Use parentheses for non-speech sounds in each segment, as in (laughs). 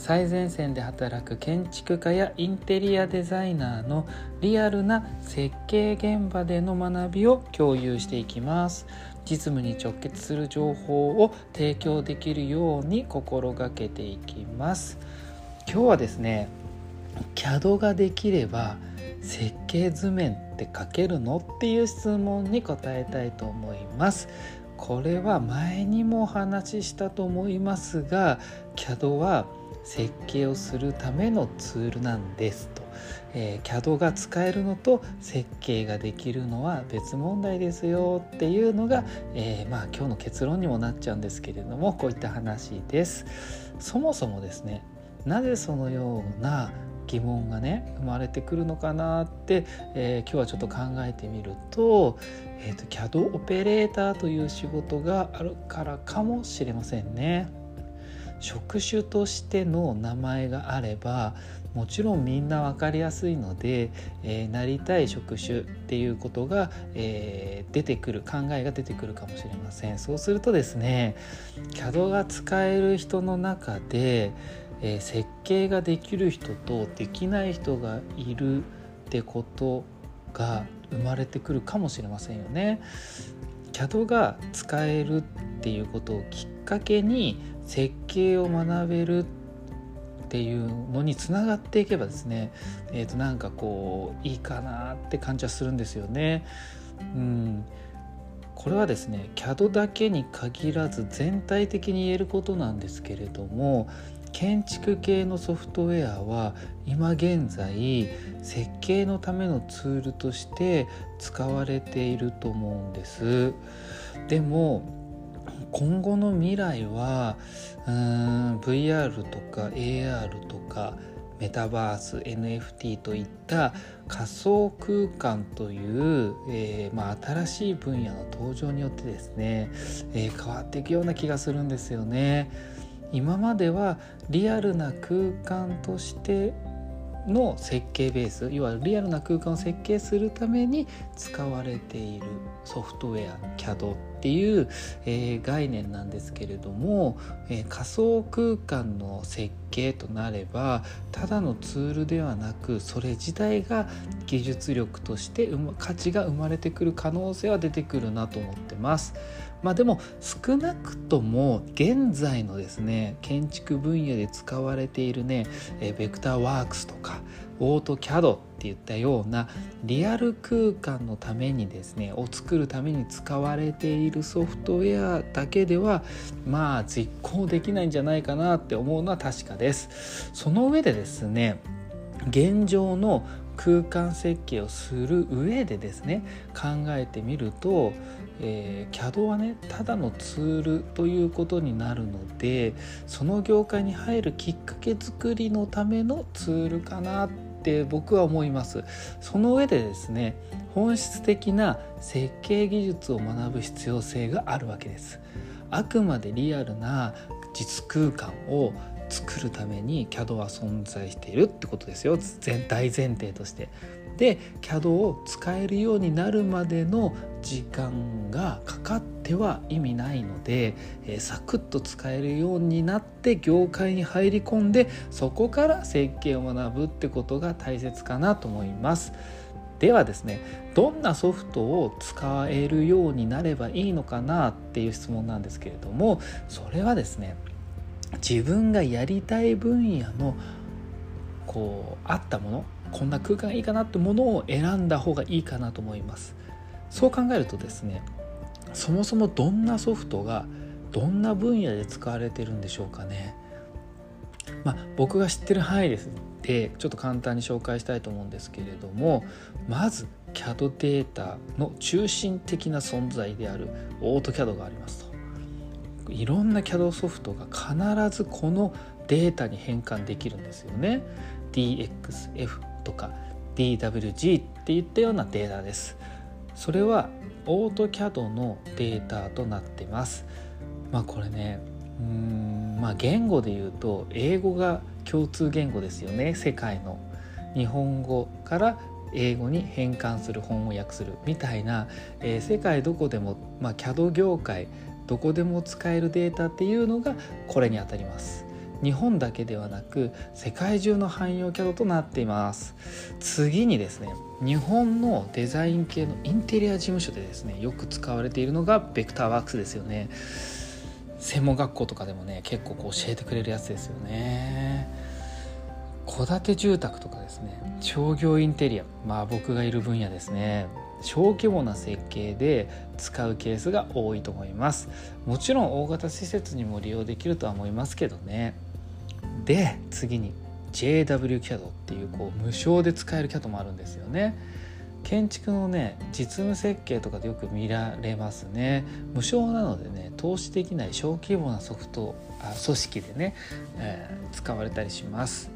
最前線で働く建築家やインテリアデザイナーのリアルな設計現場での学びを共有していきます。実務に直結する情報を提供できるように心がけていきます。今日はですね CAD ができれば設計図面って書けるのっていう質問に答えたいと思います。これは前にもお話ししたと思いますが CAD は設計をするためのツールなんですと、えー、CAD が使えるのと設計ができるのは別問題ですよっていうのが、えー、まあ今日の結論にもなっちゃうんですけれどもこういった話ですそもそもですねなぜそのような疑問がね生まれてくるのかなって、えー、今日はちょっと考えてみると,、えーと CAD オペレーターという仕事があるからかもしれませんね。職種としての名前があればもちろんみんな分かりやすいので、えー、なりたい職種っていうことが、えー、出てくる考えが出てくるかもしれませんそうするとですね CAD が使える人の中で、えー、設計ができる人とできない人がいるってことが生まれてくるかもしれませんよね。CAD が使えるっていうことをきっかけに設計を学べるっていうのにつながっていけばですね、えー、となんかこういいかなって感じはするんですよね。うんこれはですね CAD だけに限らず全体的に言えることなんですけれども建築系のソフトウェアは今現在設計のためのツールとして使われていると思うんです。でも今後の未来はうん VR とか AR とかメタバース NFT といった仮想空間という、えー、まあ、新しい分野の登場によってですね、えー、変わっていくような気がするんですよね。今まではリアルな空間としての設計ベース要はリアルな空間を設計するために使われているソフトウェア CAD っていう、えー、概念なんですけれども、えー、仮想空間の設計となればただのツールではなくそれ自体が技術力として価値が生まれてくる可能性は出てくるなと思ってます。まあでも少なくとも現在のですね建築分野で使われているね、ベクターワークスとかオートキャドっていったようなリアル空間のためにですねを作るために使われているソフトウェアだけではまあ実行できないんじゃないかなって思うのは確かです。その上でですね現状の空間設計をする上でですね考えてみると、えー、CAD はねただのツールということになるのでその業界に入るきっかけ作りのためのツールかなって僕は思います。その上でですね本質的な設計技術を学ぶ必要性があるわけです。あくまでリアルな実空間を作るために CAD は存在しているってことですよ大前提として。で CAD を使えるようになるまでの時間がかかっては意味ないので、えー、サクッと使えるようになって業界に入り込んでそこから設計を学ぶってことが大切かなと思います。ではですねどんなソフトを使えるようになればいいのかなっていう質問なんですけれどもそれはですね自分がやりたい分野のこうあったものこんな空間がいいかなってものを選んだ方がいいかなと思います。そう考えるとですねそもそもどんなソフトがどんな分野で使われてるんでしょうかね。まあ、僕が知ってる範囲ですでちょっと簡単に紹介したいと思うんですけれどもまず CAD データの中心的な存在であるオート CAD がありますと。いろんな CAD ソフトが必ずこのデータに変換できるんですよね。DXF とか DWG っていったようなデータです。それはオートキャドのデータとなってます。まあこれねうんまあ言語で言うと英語が共通言語ですよね。世界の。日本語から英語に変換する翻訳するみたいな、えー、世界どこでも、まあ、CAD 業界どこでも使えるデータっていうのがこれにあたります。日本だけではなく世界中の汎用 CAD となっています。次にですね日本のデザイン系のインテリア事務所でですねよく使われているのがベクターワークスですよね。専門学校とかでもね結構こう教えてくれるやつですよね。戸建て住宅とかですね商業インテリアまあ僕がいる分野ですね。小規模な設計で使うケースが多いと思います。もちろん大型施設にも利用できるとは思いますけどね。で次に JWCAD っていうこう無償で使える CAD もあるんですよね。建築のね実務設計とかでよく見られますね。無償なのでね投資できない小規模なソフトあ組織でね、えー、使われたりします。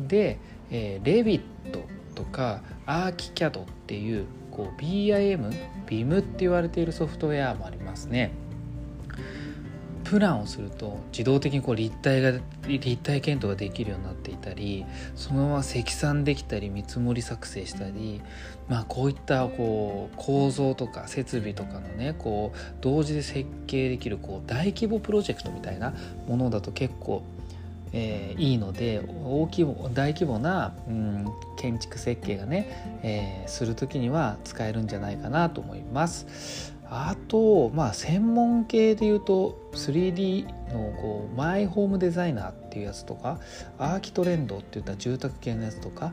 で、えー、レビットとかアーキキャドっていうこう BIM、BIM って言われているソフトウェアもありますね。プランをすると自動的にこう立体が立体検討ができるようになっていたりそのまま積算できたり見積もり作成したり、まあ、こういったこう構造とか設備とかのねこう同時で設計できるこう大規模プロジェクトみたいなものだと結構えー、いいので大規模大規模な、うん、建築設計がね、えー、する時には使えるんじゃないかなと思います。あとまあ専門系で言うと 3D のこうマイホームデザイナーっていうやつとかアーキトレンドっていった住宅系のやつとか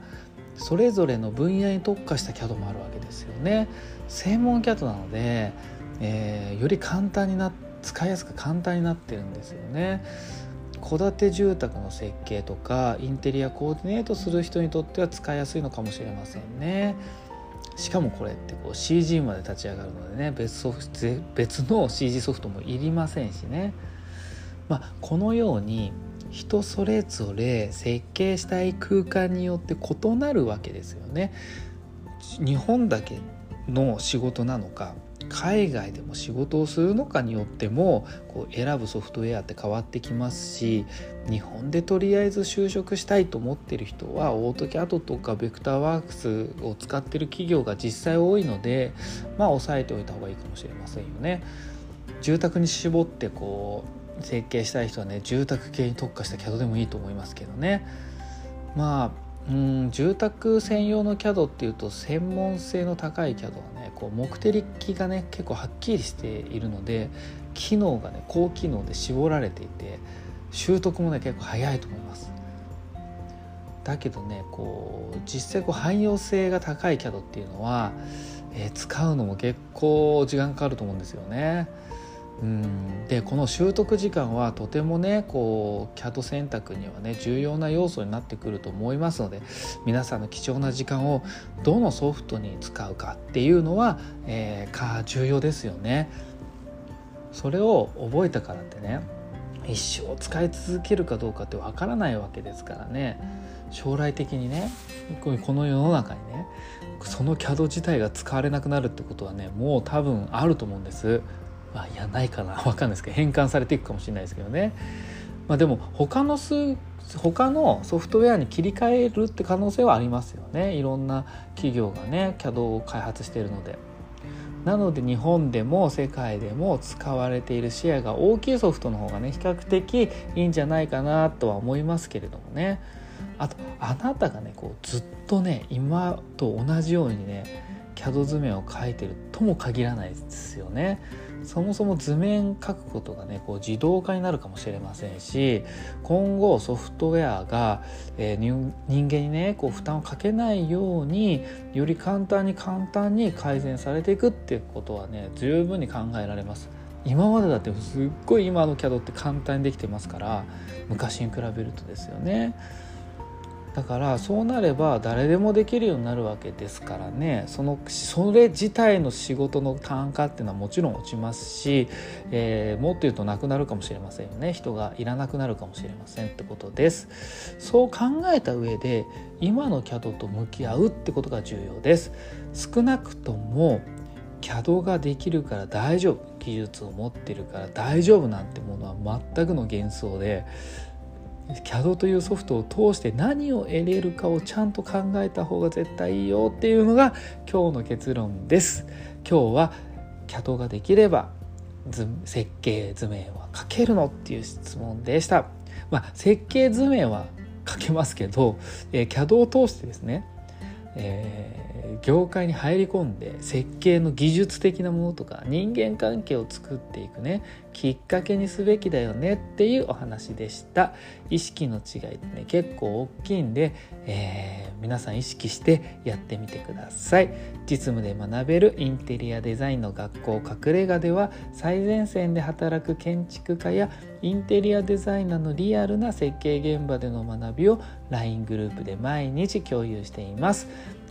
それぞれの分野に特化した CAD もあるわけですよね。専門 CAD なので、えー、より簡単にな使いやすく簡単になってるんですよね。戸建て住宅の設計とかインテリアコーディネートする人にとっては使いやすいのかもしれませんね。しかもこれってこう CG まで立ち上がるのでね別ソフ別の CG ソフトもいりませんしね、まあ、このように人それぞれ設計したい空間によって異なるわけですよね。日本だけの仕事なのか海外でも仕事をするのかによってもこう選ぶソフトウェアって変わってきますし日本でとりあえず就職したいと思ってる人はオートキャドとかベクターワークスを使ってる企業が実際多いのでまあ押さえておいた方がいいかもしれませんよね。住宅に絞ってこう設計したい人はね住宅系に特化した CAD でもいいと思いますけどね。まあうん住宅専用の CAD っていうと専門性の高い CAD はねこう目的がね結構はっきりしているので機能がね高機能で絞られていて習得もね結構早いと思いますだけどねこう実際こう汎用性が高い CAD っていうのは、えー、使うのも結構時間かかると思うんですよね。うんでこの習得時間はとてもねこう CAD 選択にはね重要な要素になってくると思いますので皆さんの貴重な時間をどのソフトに使うかっていうのは、えー、か重要ですよね。それを覚えたからってね一生使い続けるかどうかってわからないわけですからね将来的にねこの世の中にねその CAD 自体が使われなくなるってことはねもう多分あると思うんです。まあ、いやないかな (laughs) 分かんないですけど変換されていくかもしれないですけどね。まあ、でも他の数他のソフトウェアに切り替えるって可能性はありますよねいろんな企業がね CAD を開発しているので。なので日本でも世界でも使われているシェアが大きいソフトの方がね比較的いいんじゃないかなとは思いますけれどもねあとあなたがねこうずっとね今と同じようにね CAD 図面を描いてるとも限らないですよね。そもそも図面書くことがねこう自動化になるかもしれませんし今後ソフトウェアが、えー、人間にねこう負担をかけないようにより簡単に簡単に改善されていくっていうことはね十分に考えられます。今までだってすっごい今の CAD って簡単にできてますから昔に比べるとですよね。だからそうなれば誰でもできるようになるわけですからね。そのそれ自体の仕事の単価っていうのはもちろん落ちますし、えー、もっと言うとなくなるかもしれませんよね。人がいらなくなるかもしれませんってことです。そう考えた上で今の CAD と向き合うってことが重要です。少なくとも CAD ができるから大丈夫。技術を持ってるから大丈夫なんてものは全くの幻想で CAD というソフトを通して何を得れるかをちゃんと考えた方が絶対いいよっていうのが今日の結論です。今日は CAD ができれば設計図面は書けるのっていう質問でした。まあ設計図面は書けますけど、えー、CAD を通してですねえー、業界に入り込んで設計の技術的なものとか人間関係を作っていくねきっかけにすべきだよねっていうお話でした。意識の違いってね結構大きいんで、えー、皆さん意識してやってみてください。実務で学べるインテリアデザインの学校隠れ家では最前線で働く建築家やインテリアデザイナーのリアルな設計現場での学びを LINE グループで毎日共有しています。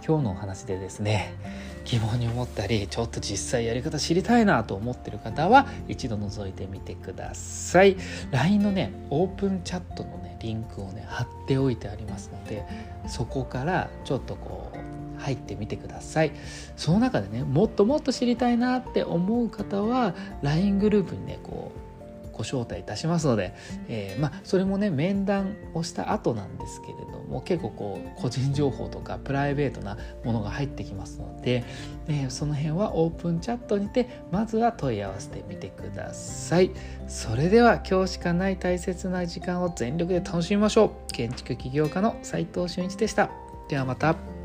今日のお話でですね疑問に思ったりちょっと実際やり方知りたいなと思ってる方は一度覗いてみてください。LINE のねオープンチャットのねリンクをね貼っておいてありますのでそこからちょっとこう入ってみてください。その中でねもっともっと知りたいなって思う方は LINE グループにねこうご招待いたしますので、えー、まあ、それもね面談をした後なんですけれども結構こう個人情報とかプライベートなものが入ってきますので、えー、その辺はオープンチャットにてまずは問い合わせてみてください。それでは今日しかない大切な時間を全力で楽しみましょう。建築起業家の斉藤俊一でした。ではまた。